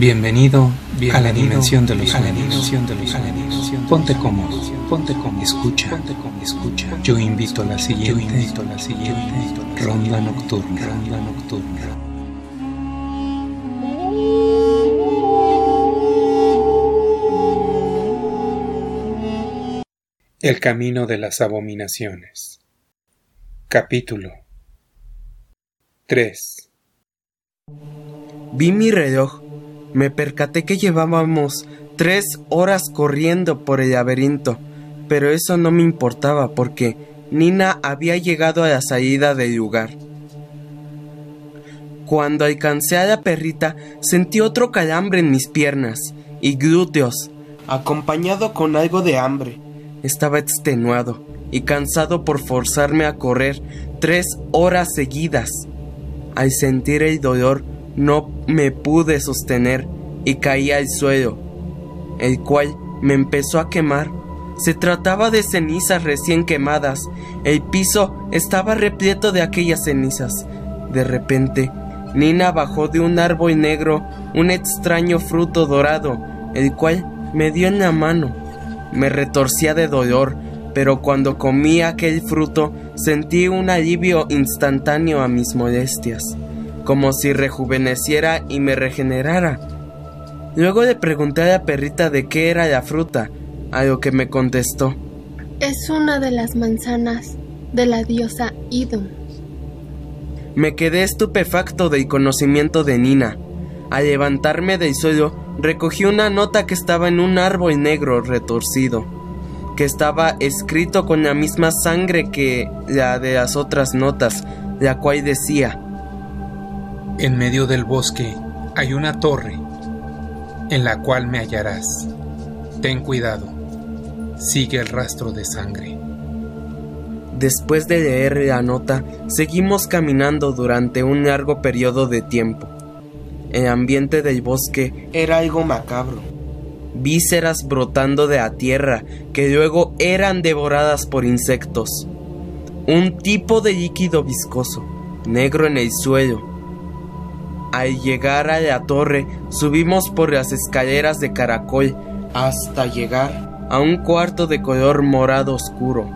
Bienvenido, a la dimensión de los sueños. Ponte cómodo, ponte cómodo, escucha, ponte cómodo, escucha. Yo invito a la siguiente, yo invito a la siguiente ronda nocturna, ronda nocturna. El camino de las abominaciones. Capítulo 3 Vi mi reloj me percaté que llevábamos tres horas corriendo por el laberinto, pero eso no me importaba porque Nina había llegado a la salida del lugar. Cuando alcancé a la perrita, sentí otro calambre en mis piernas y glúteos, acompañado con algo de hambre. Estaba extenuado y cansado por forzarme a correr tres horas seguidas. Al sentir el dolor, no me pude sostener y caí al suelo, el cual me empezó a quemar. Se trataba de cenizas recién quemadas. El piso estaba repleto de aquellas cenizas. De repente, Nina bajó de un árbol negro un extraño fruto dorado, el cual me dio en la mano. Me retorcía de dolor, pero cuando comí aquel fruto sentí un alivio instantáneo a mis molestias como si rejuveneciera y me regenerara. Luego le pregunté a la perrita de qué era la fruta, a lo que me contestó. Es una de las manzanas de la diosa Idun. Me quedé estupefacto del conocimiento de Nina. Al levantarme del suelo, recogí una nota que estaba en un árbol negro retorcido, que estaba escrito con la misma sangre que la de las otras notas, la cual decía, en medio del bosque hay una torre en la cual me hallarás. Ten cuidado, sigue el rastro de sangre. Después de leer la nota, seguimos caminando durante un largo periodo de tiempo. El ambiente del bosque era algo macabro. Vísceras brotando de la tierra que luego eran devoradas por insectos. Un tipo de líquido viscoso, negro en el suelo, al llegar a la torre, subimos por las escaleras de caracol hasta llegar a un cuarto de color morado oscuro.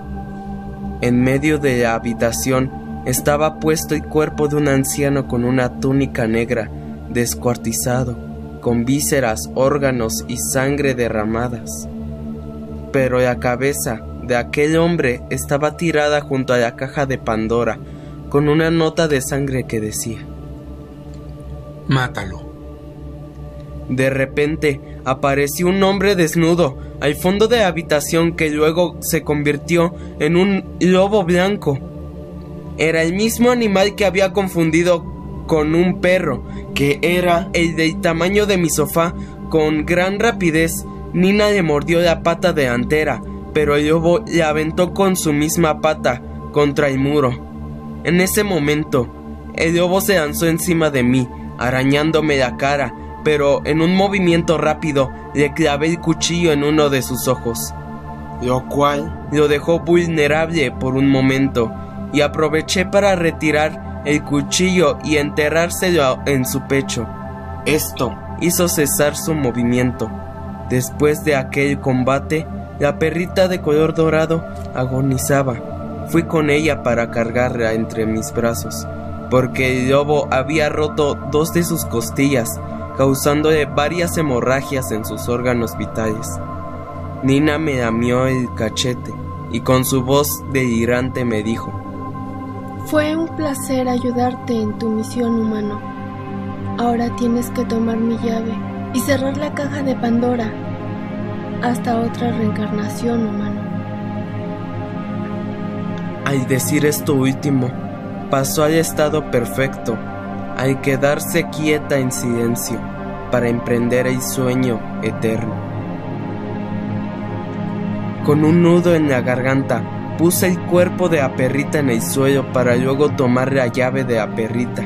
En medio de la habitación estaba puesto el cuerpo de un anciano con una túnica negra, descuartizado, con vísceras, órganos y sangre derramadas. Pero la cabeza de aquel hombre estaba tirada junto a la caja de Pandora, con una nota de sangre que decía Mátalo. De repente apareció un hombre desnudo al fondo de la habitación que luego se convirtió en un lobo blanco. Era el mismo animal que había confundido con un perro, que era el del tamaño de mi sofá. Con gran rapidez, Nina le mordió la pata delantera, pero el lobo le aventó con su misma pata contra el muro. En ese momento, el lobo se lanzó encima de mí arañándome la cara, pero en un movimiento rápido le clavé el cuchillo en uno de sus ojos, lo cual lo dejó vulnerable por un momento, y aproveché para retirar el cuchillo y enterrárselo en su pecho. Esto hizo cesar su movimiento. Después de aquel combate, la perrita de color dorado agonizaba. Fui con ella para cargarla entre mis brazos porque el lobo había roto dos de sus costillas, causándole varias hemorragias en sus órganos vitales. Nina me lamió el cachete y con su voz delirante me dijo, Fue un placer ayudarte en tu misión humano. Ahora tienes que tomar mi llave y cerrar la caja de Pandora hasta otra reencarnación humano. Al decir esto último, pasó al estado perfecto, al quedarse quieta en silencio para emprender el sueño eterno. Con un nudo en la garganta, puse el cuerpo de la perrita en el suelo para luego tomar la llave de la perrita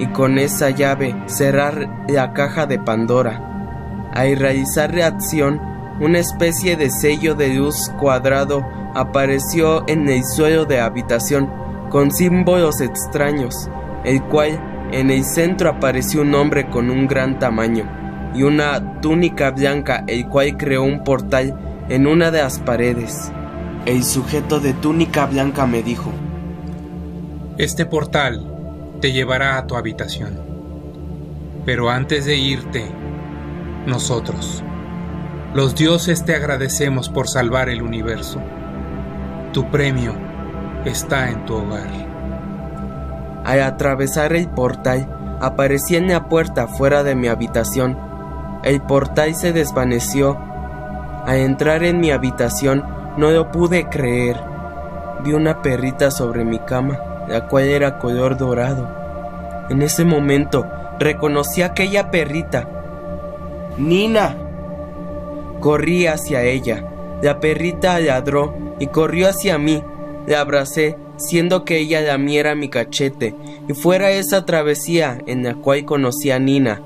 y con esa llave cerrar la caja de Pandora. Al realizar reacción, una especie de sello de luz cuadrado apareció en el suelo de habitación con símbolos extraños, el cual en el centro apareció un hombre con un gran tamaño, y una túnica blanca, el cual creó un portal en una de las paredes. El sujeto de túnica blanca me dijo, Este portal te llevará a tu habitación. Pero antes de irte, nosotros, los dioses te agradecemos por salvar el universo. Tu premio está en tu hogar. Al atravesar el portal, aparecí en la puerta fuera de mi habitación. El portal se desvaneció. Al entrar en mi habitación, no lo pude creer. Vi una perrita sobre mi cama, la cual era color dorado. En ese momento, reconocí a aquella perrita. Nina. Corrí hacia ella. La perrita ladró y corrió hacia mí. La abracé, siendo que ella lamiera mi cachete, y fuera esa travesía en la cual conocí a Nina,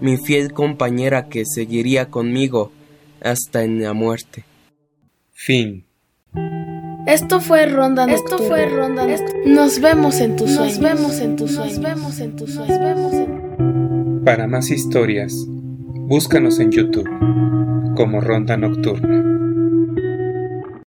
mi fiel compañera que seguiría conmigo hasta en la muerte. Fin. Esto fue Ronda Nocturna. Esto fue Ronda Nos vemos en tus sueños. Nos vemos en tus sueños. Nos vemos en tus sueños. Nos vemos en... Para más historias, búscanos en YouTube como Ronda Nocturna.